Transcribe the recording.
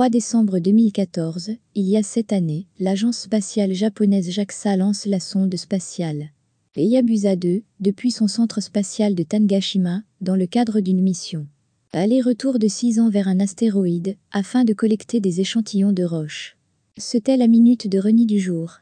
3 décembre 2014, il y a sept années, l'agence spatiale japonaise JAXA lance la sonde spatiale Hayabusa 2 depuis son centre spatial de Tangashima, dans le cadre d'une mission. Aller-retour de 6 ans vers un astéroïde afin de collecter des échantillons de roches. C'était la minute de Reni du jour.